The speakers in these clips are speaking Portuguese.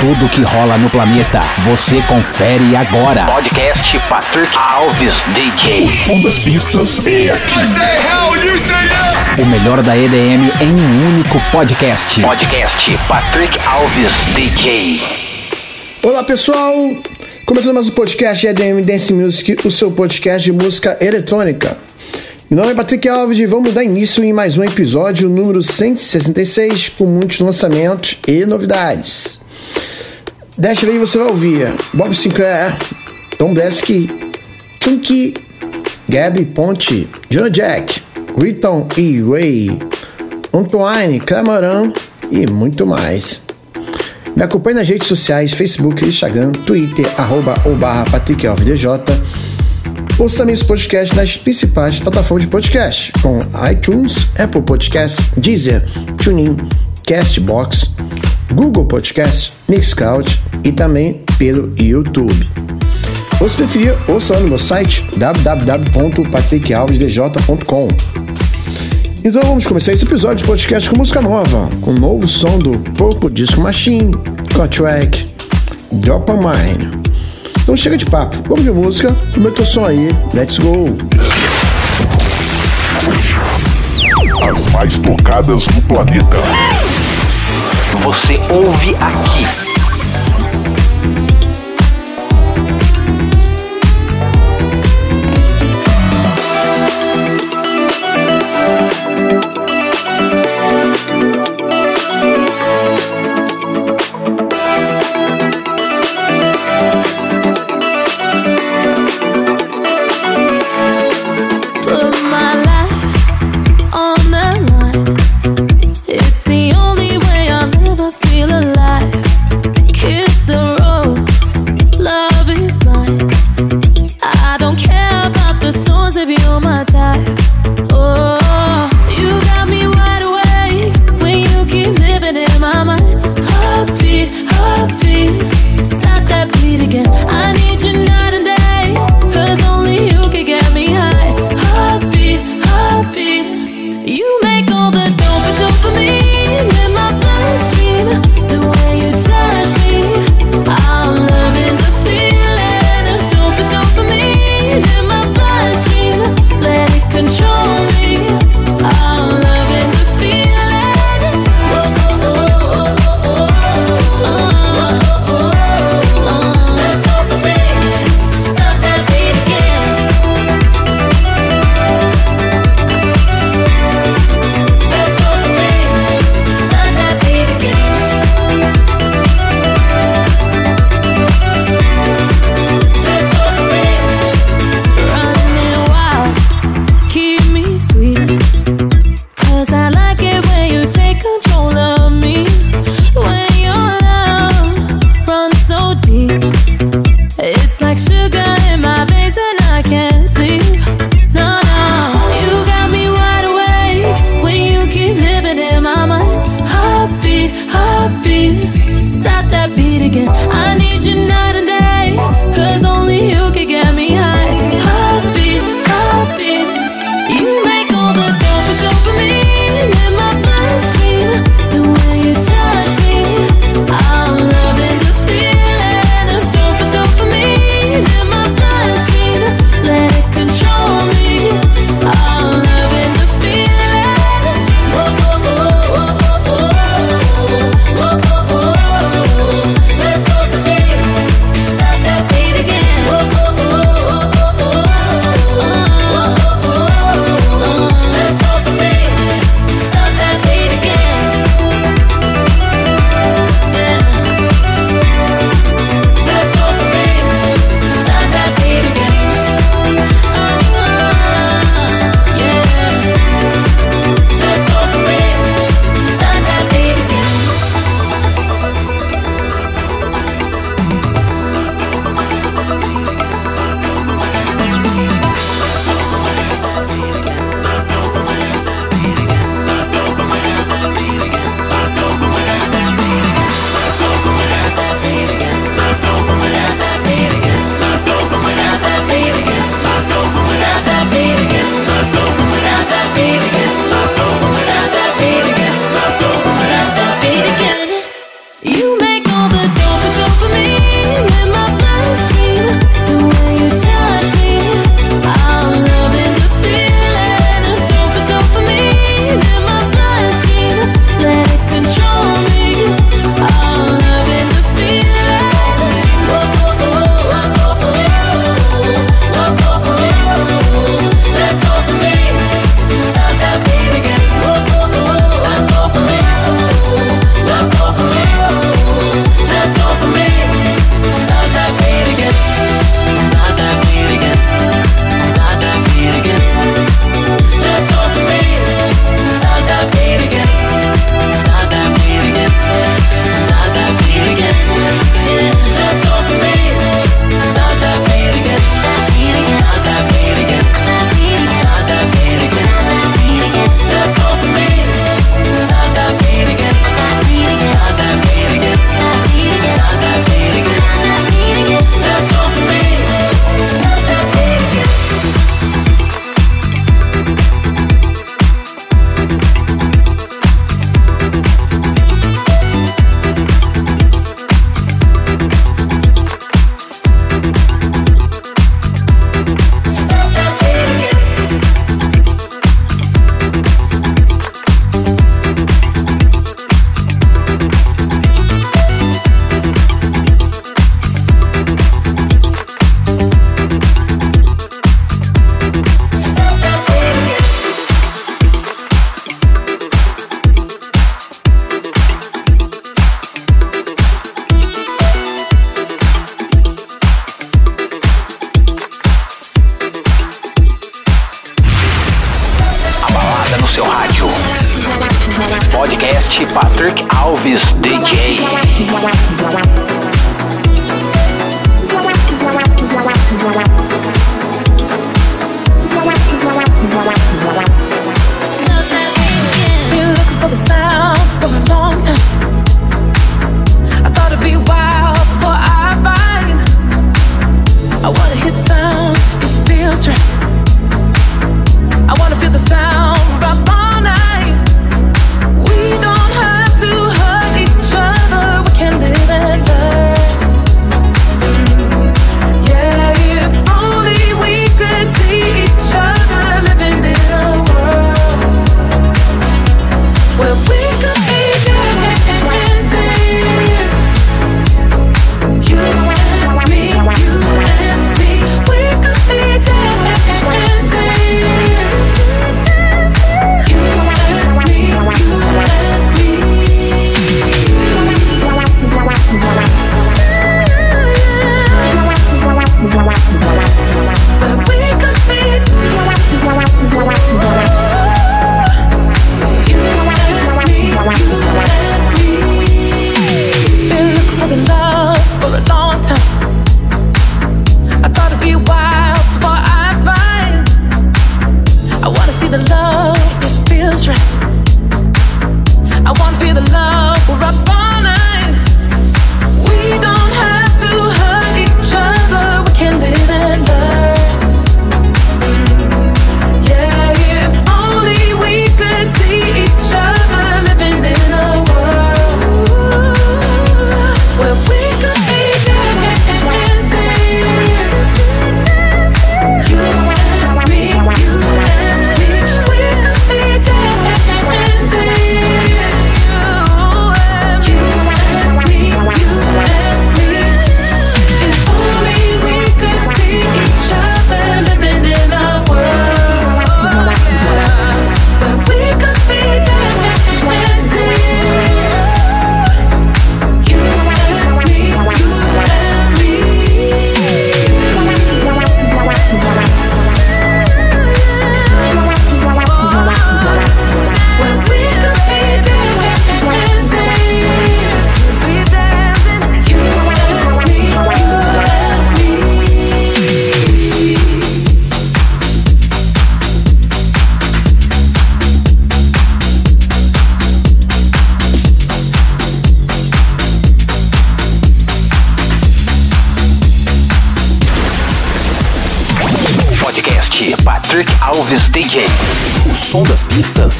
Tudo que rola no planeta, você confere agora. Podcast Patrick Alves DJ. Som das pistas é aqui. O melhor da EDM em um único podcast. Podcast Patrick Alves DJ. Olá pessoal, começando mais um podcast EDM Dance Music, o seu podcast de música eletrônica. Meu nome é Patrick Alves e vamos dar início em mais um episódio número 166 com muitos lançamentos e novidades. Desta vez você vai ouvir Bob Sinclair, Tom Blasky, Chunky, Gabby Ponte, Jonah Jack, Riton e Ray, Antoine Camarão e muito mais. Me acompanhe nas redes sociais, Facebook, Instagram, Twitter, arroba ou barra Patrick Alves DJ. Ouça também esse podcast nas principais plataformas de podcast, como iTunes, Apple Podcasts, Deezer, TuneIn, Castbox, Google Podcasts, Mixcloud e também pelo YouTube. Ou se preferir, ouça lá no meu site www.patrickalvesdj.com. Então vamos começar esse episódio de podcast com música nova, com o novo som do Poco Disco Machine, com a track Drop on Mine. Então chega de papo, vamos de música, aumenta o som aí, let's go! As mais tocadas no planeta. Você ouve aqui.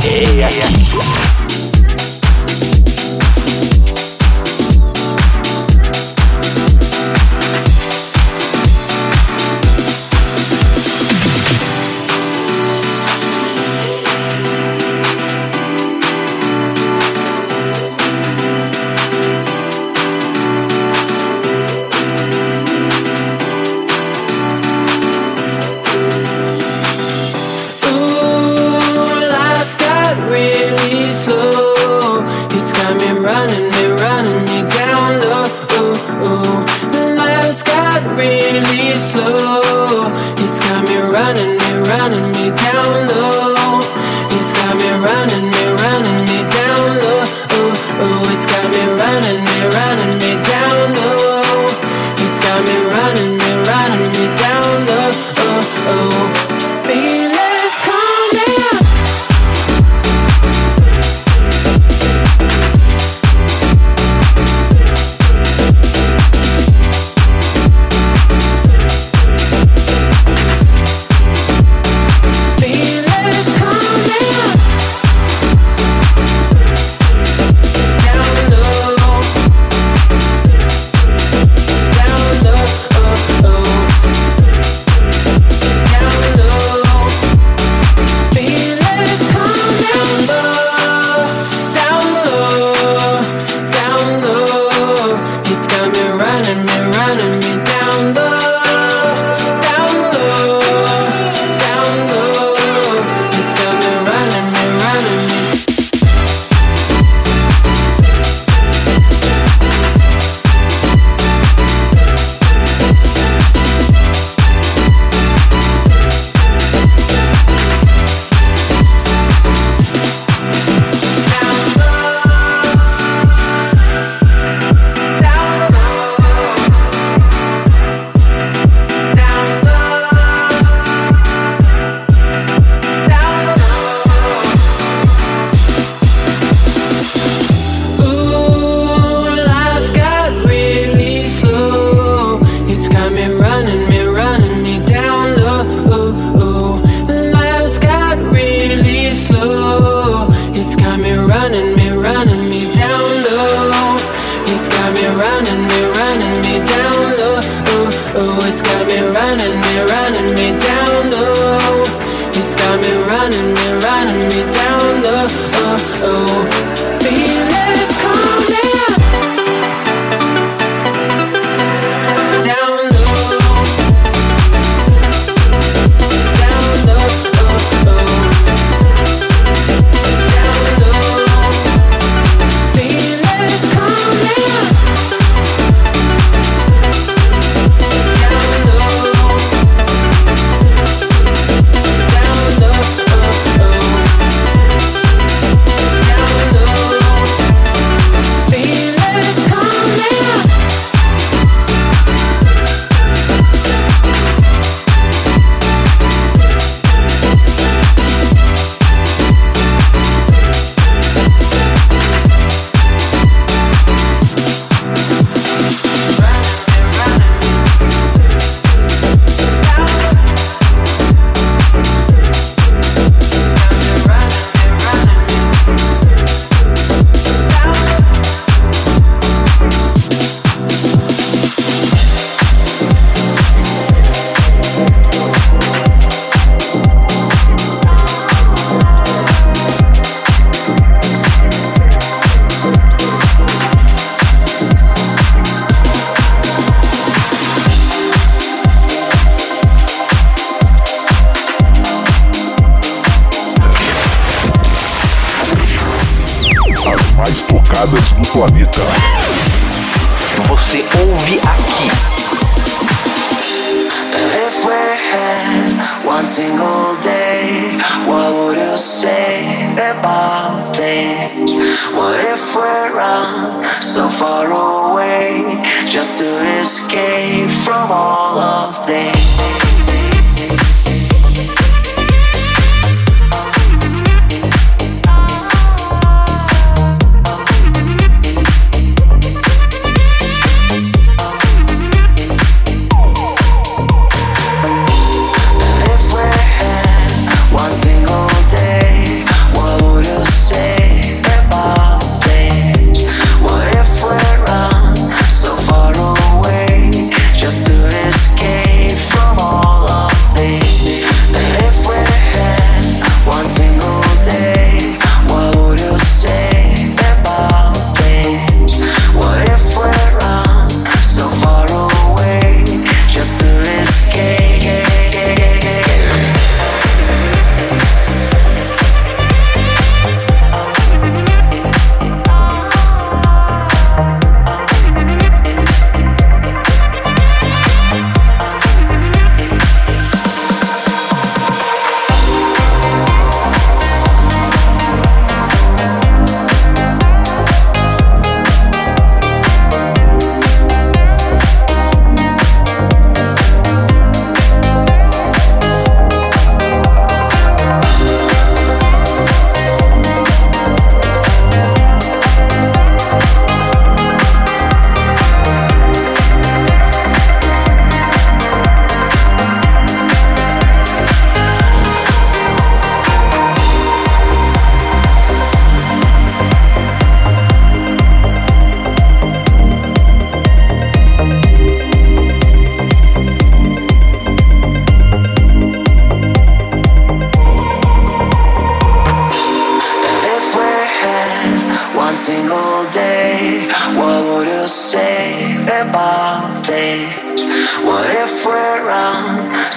yeah.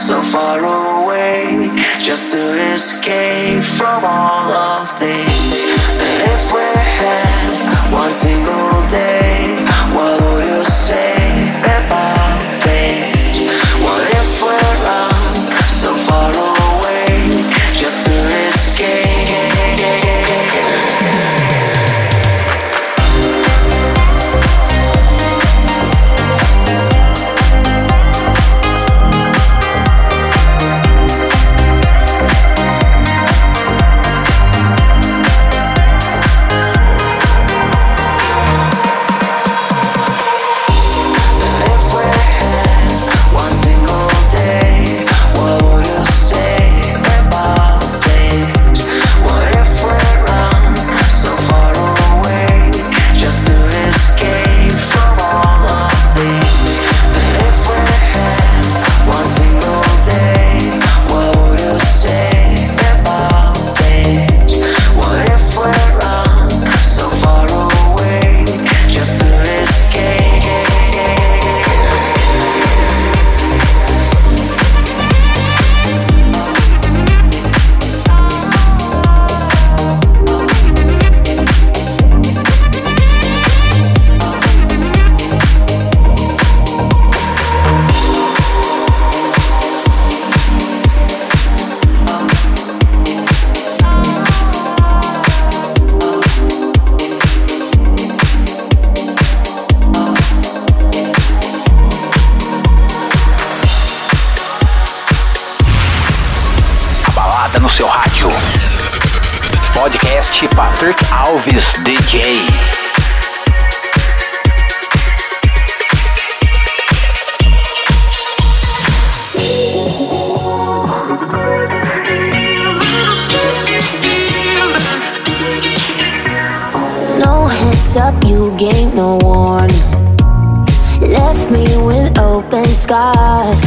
So far away just to escape from all of this? And if we had one single day, what would you say about this? Alves DJ. No heads up, you gave no warning. Left me with open scars.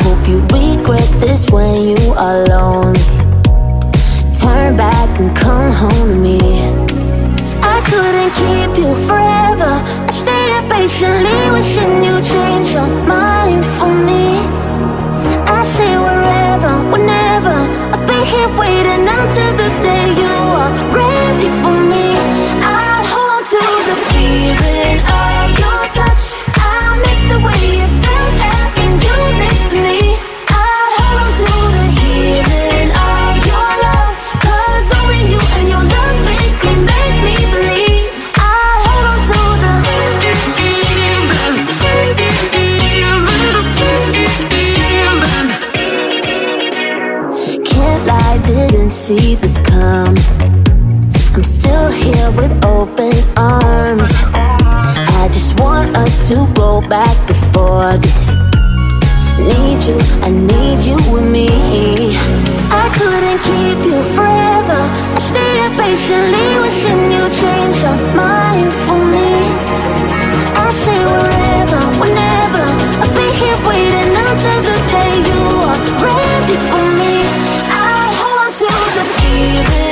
Hope you regret this when you are lonely. Turn back can come home to me. I couldn't keep you forever. I stayed patiently wishing you'd change your mind for me. I say wherever, whenever, I'll be here waiting until the day you are ready for me. I hold to the feeling of your touch. I miss the way you felt. to go back before this. Need you, I need you with me. I couldn't keep you forever. I stay here patiently, wishing you change your mind for me. I say wherever, whenever. I'll be here waiting until the day you are ready for me. I hold to the feeling.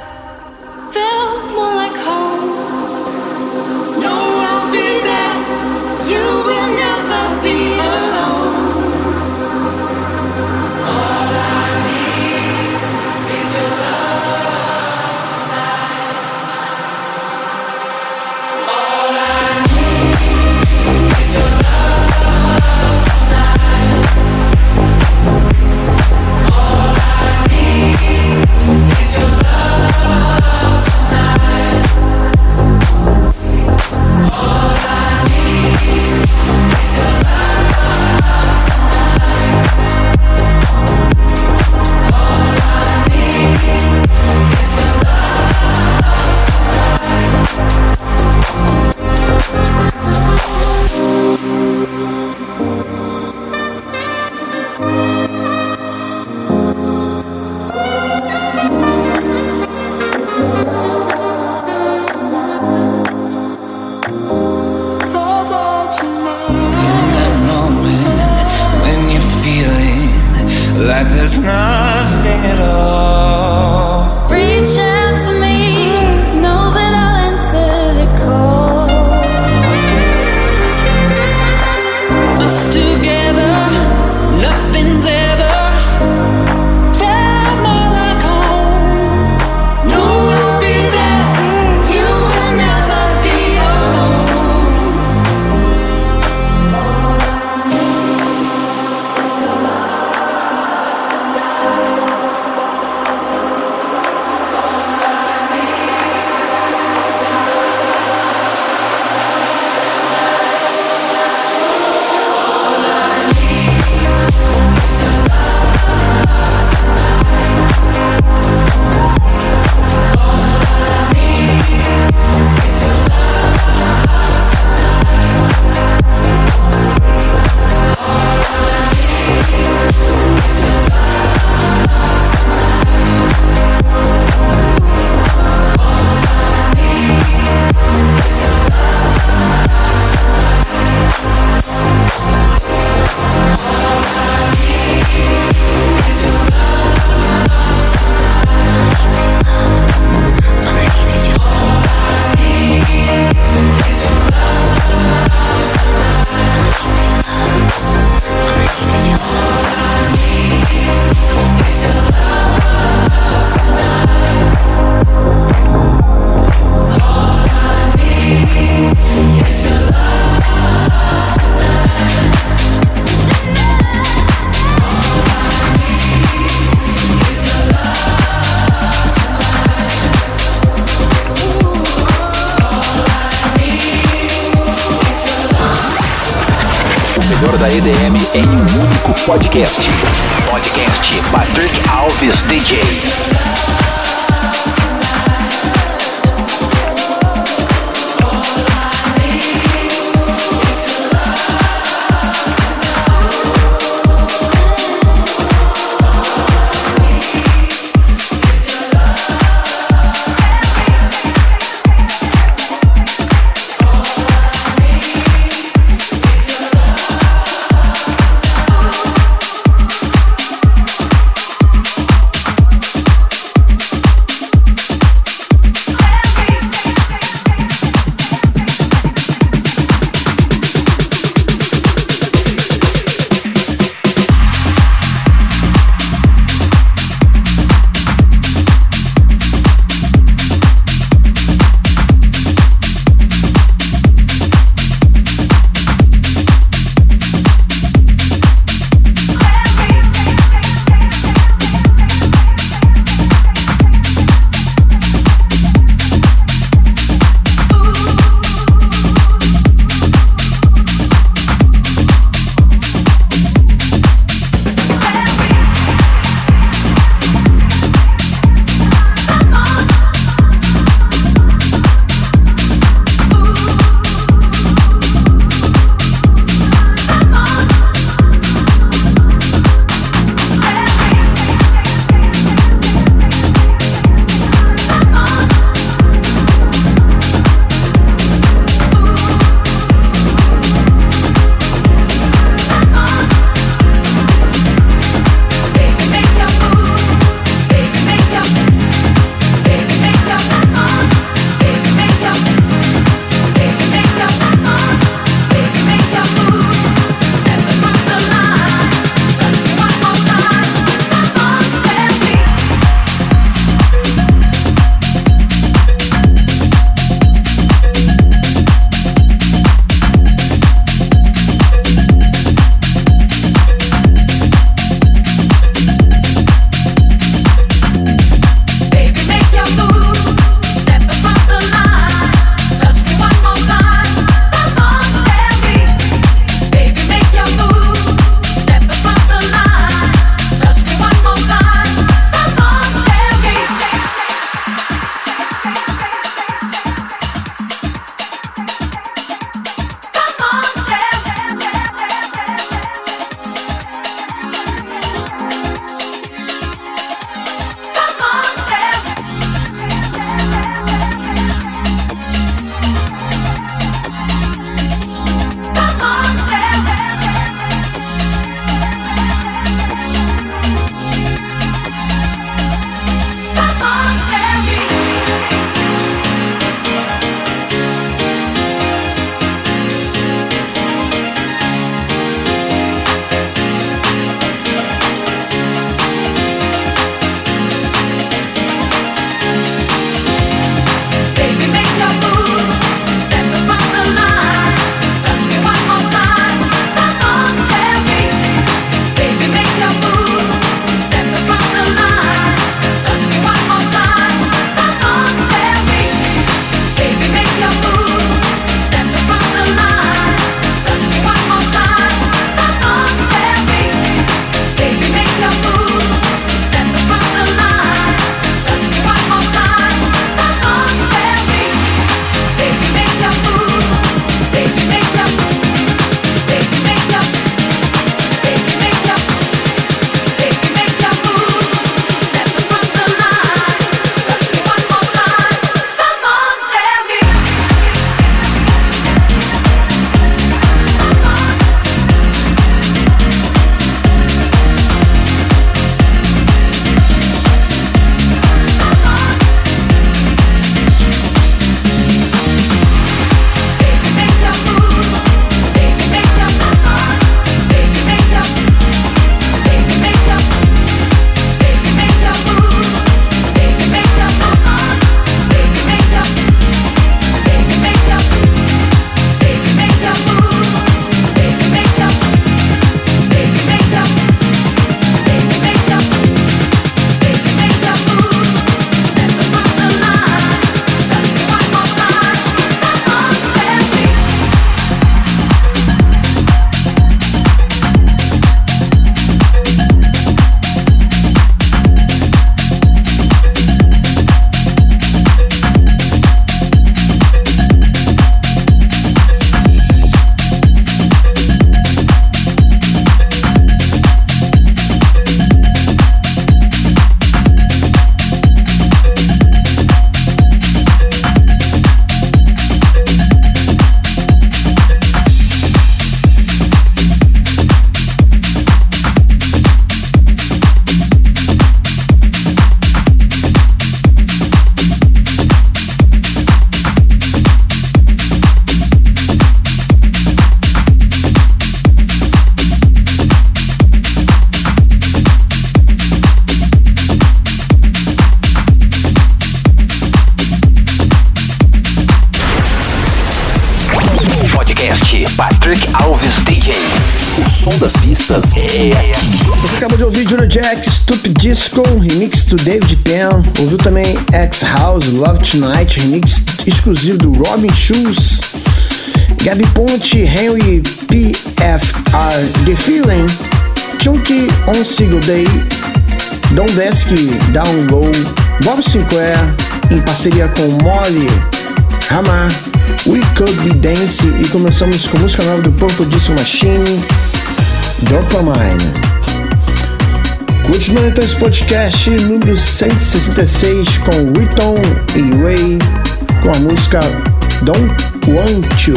David Penn. Ouviu também X House, Love Tonight, remix exclusivo do Robin Schulz. Gabi Ponte, Henry PFR, The Feeling, Chunky On Single Day, Don Desky, Down Low, Bob Sinclair, em parceria com Molly, Hamar, We Could Be Dance e começamos com música nova do Purple Disco Machine, Dopamine. Continuando então esse podcast número 166 com Riton e Ray com a música Don't Want You.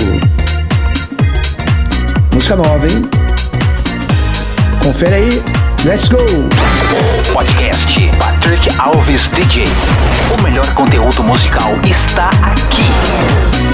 Música nova, hein? Confere aí, let's go! Podcast Patrick Alves DJ. O melhor conteúdo musical está aqui.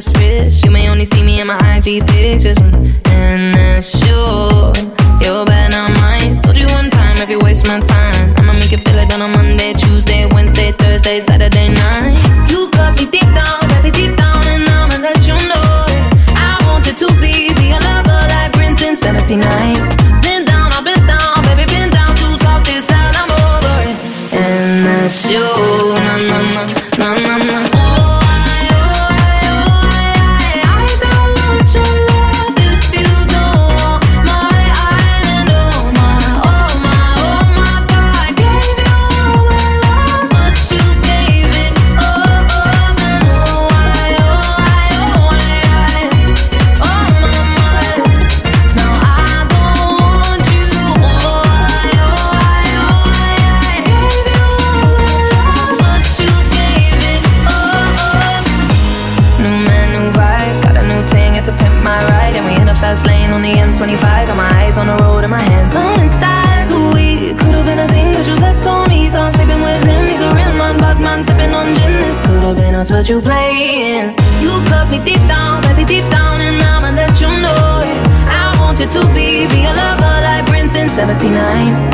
Switch to. You may only see me in my IG pictures, and that's sure. You're bad, not mine. Told you one time if you waste my time, I'ma make you feel it on a Monday, Tuesday, Wednesday, Thursday, Saturday night. You cut me deep down, baby, deep down, and I'ma let you know. I want you to be, a lover like Prince in 79. Been down, I've been down, baby, been down to talk this out, I'm over it. And that's you, been you playing. You cut me deep down, baby, deep down, and I'ma let you know it. I want you to be, be a lover like Prince in 79.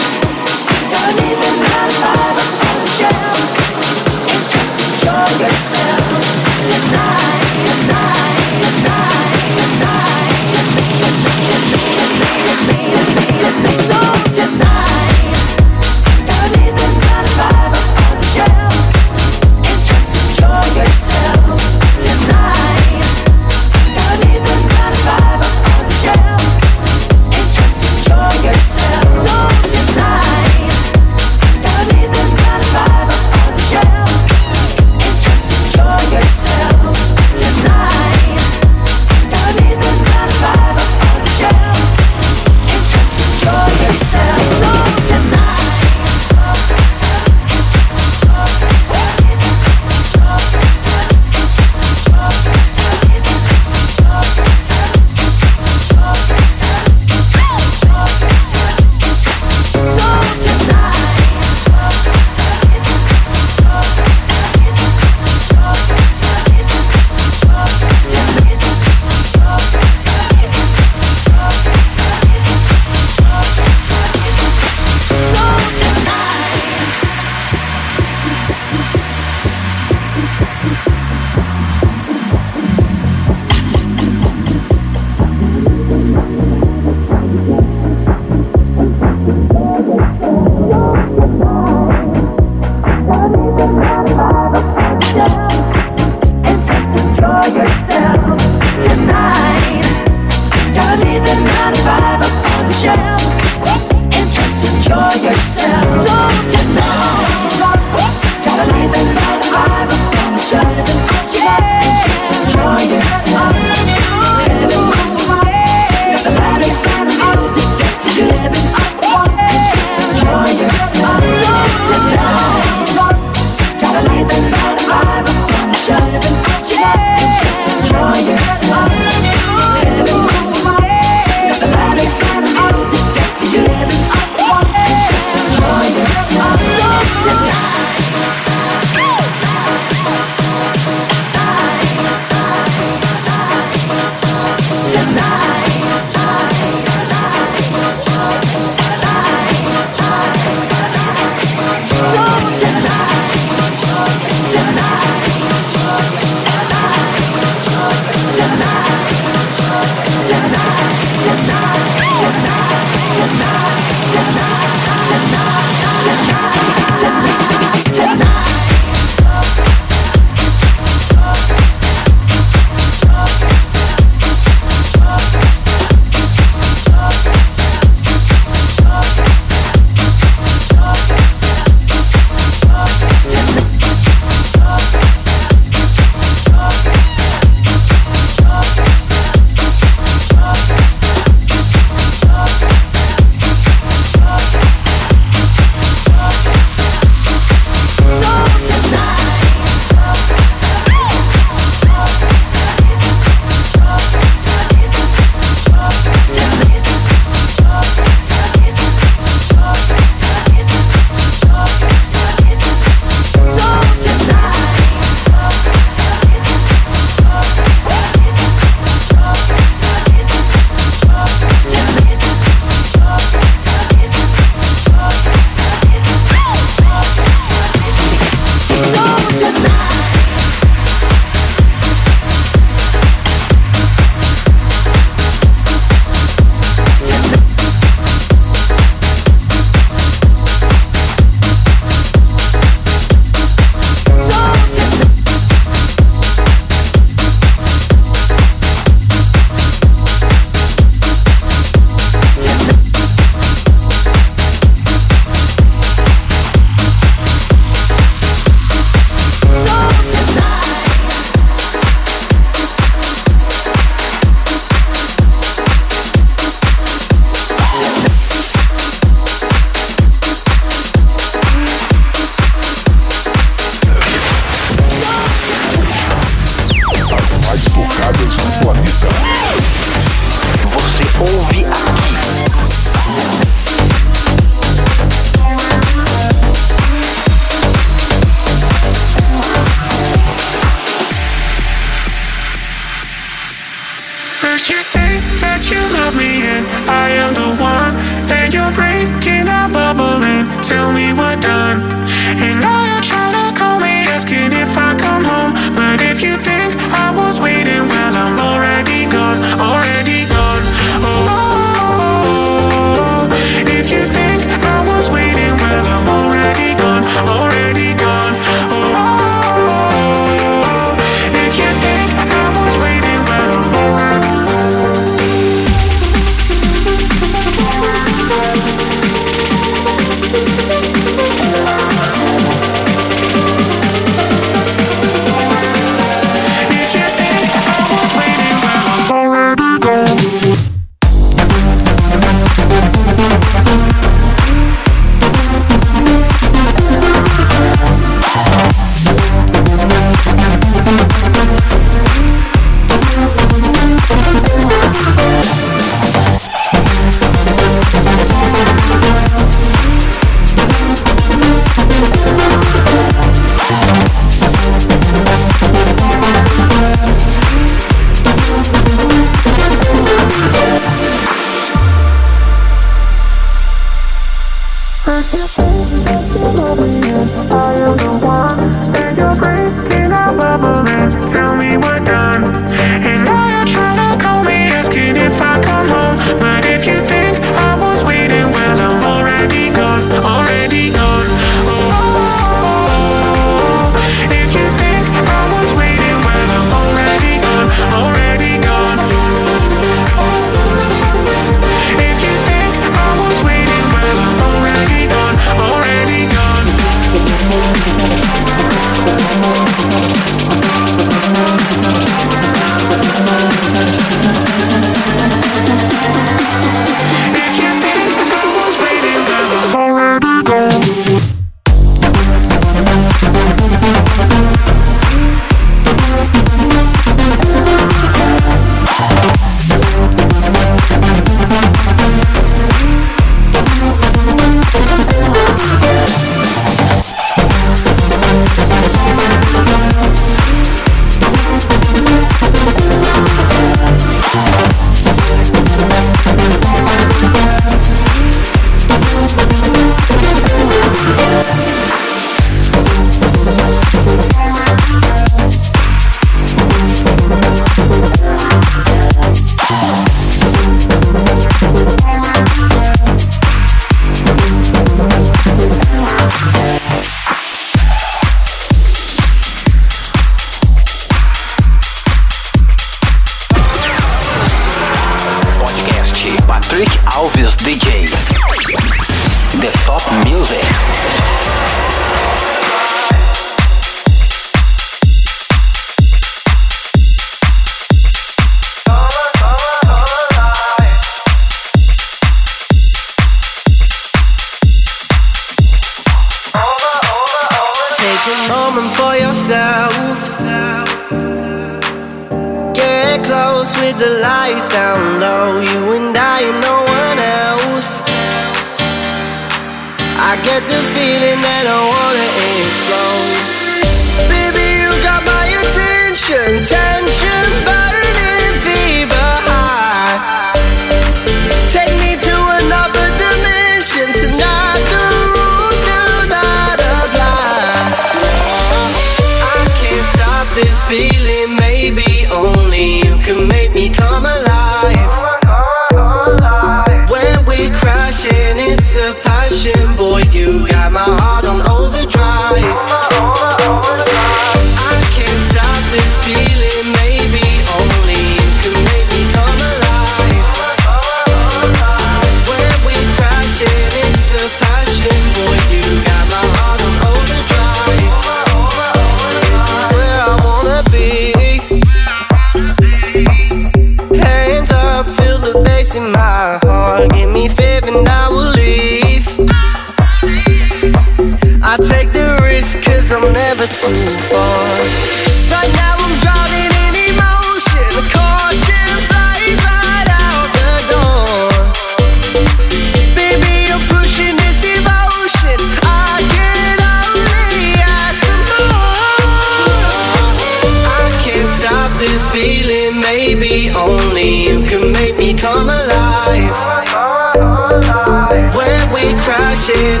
shit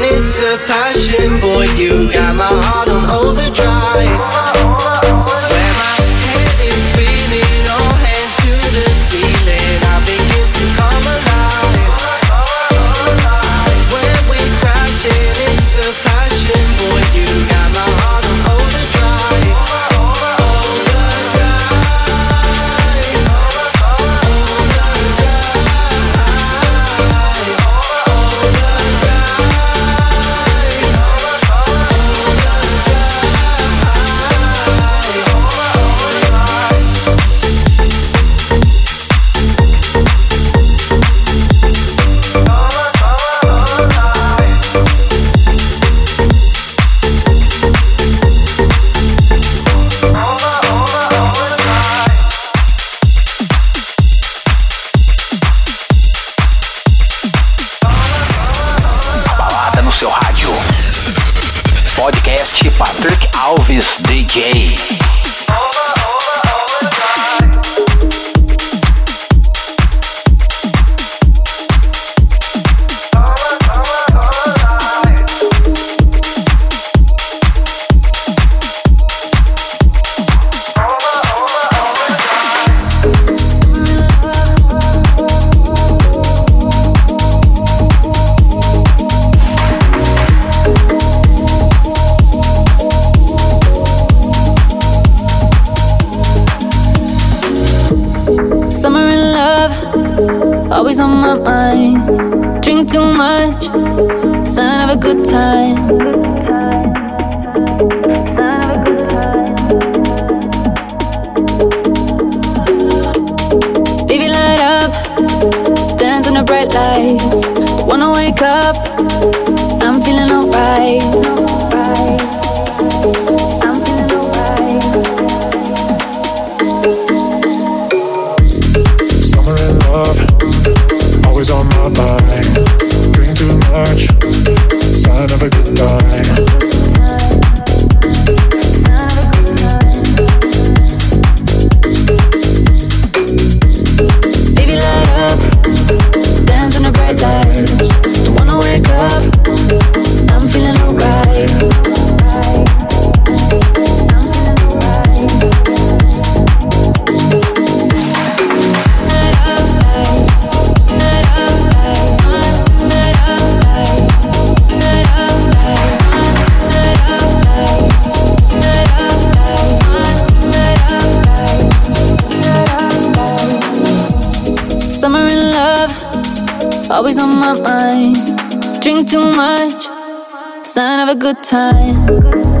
love, always on my mind. Drink too much, sign of a good time. Baby, light up, dance on the bright lights. Wanna wake up too much. Sign of a good time.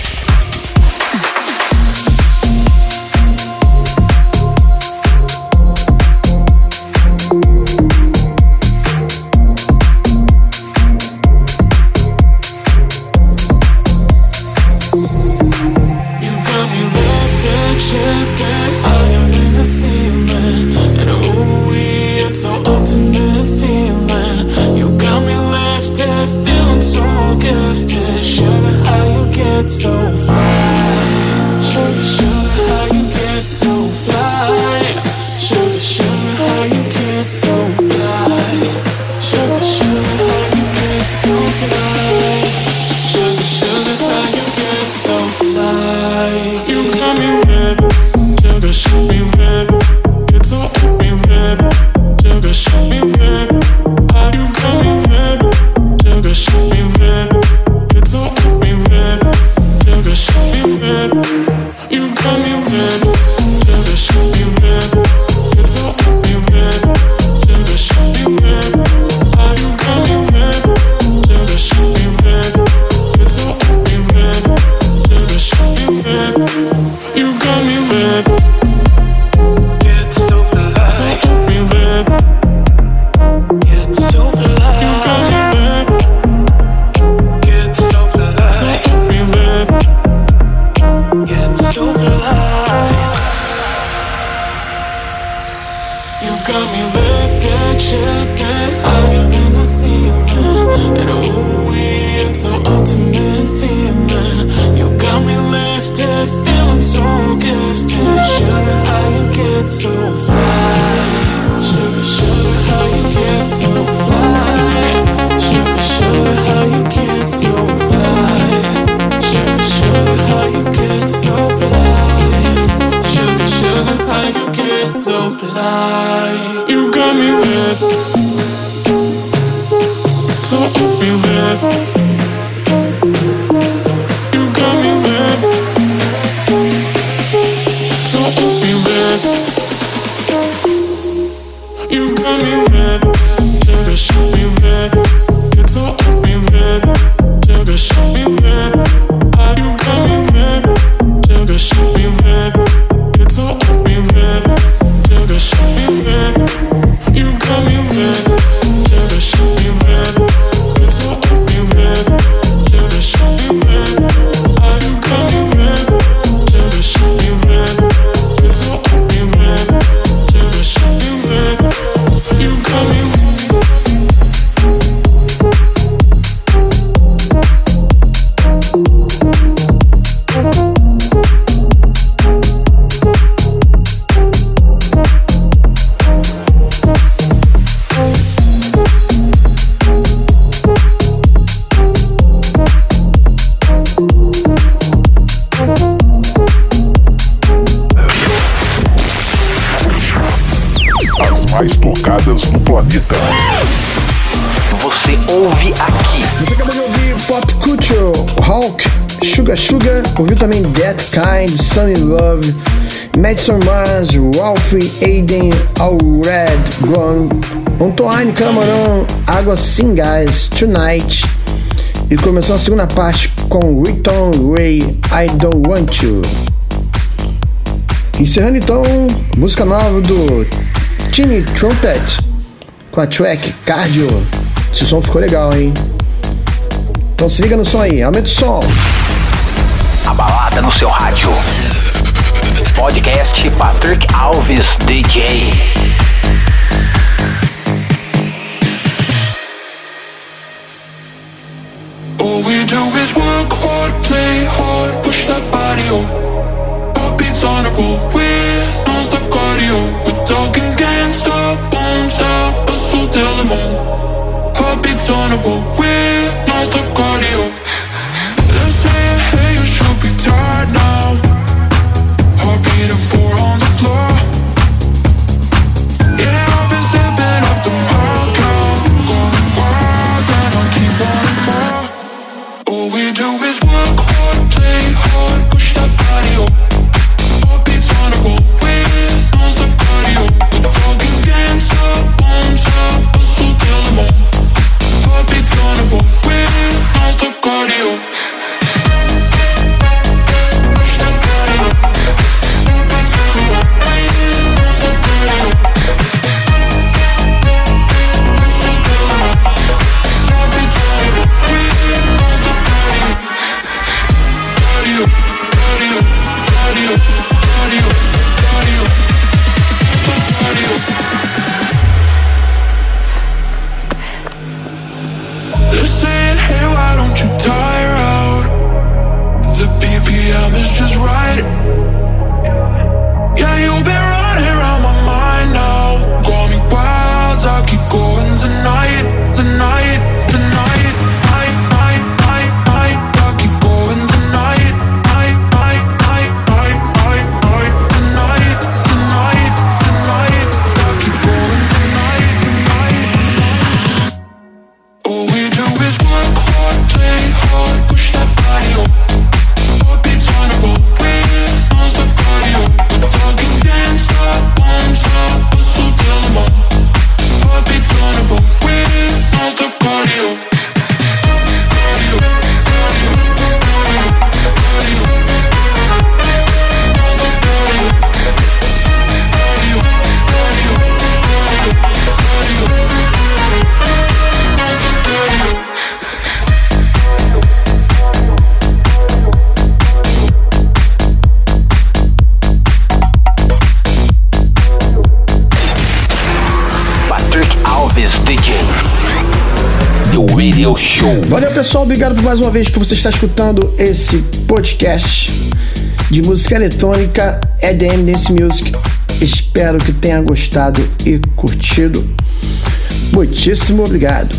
Ralphie Aiden Alred Blonde, Antoine Cameron, Água Sem Gás, Tonight. E começou a segunda parte com Riton Ray, I Don't Want You. Encerrando então, música nova do Timmy Trumpet com a track Cardio. Esse som ficou legal, hein? Então se liga no som aí, aumenta o som. A balada no seu rádio. podcast Patrick Alves DJ. All we do is work hard, play hard, push that body up. Heartbeats on a we're non-stop cardio. We're talking gangsta, bombs out, bustle till the moon. Heartbeats on a roll, we're non-stop cardio. Pessoal. Obrigado por mais uma vez por você estar escutando esse podcast de música eletrônica EDM Dance Music. Espero que tenha gostado e curtido. Muitíssimo obrigado.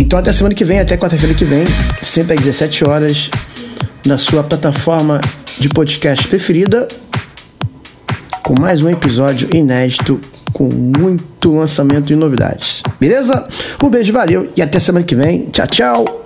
Então até semana que vem, até quarta-feira que vem, sempre às 17 horas, na sua plataforma de podcast preferida, com mais um episódio inédito, com muito lançamento e novidades. Beleza? Um beijo, valeu e até semana que vem. Tchau, tchau.